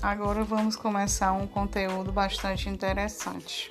Agora vamos começar um conteúdo bastante interessante.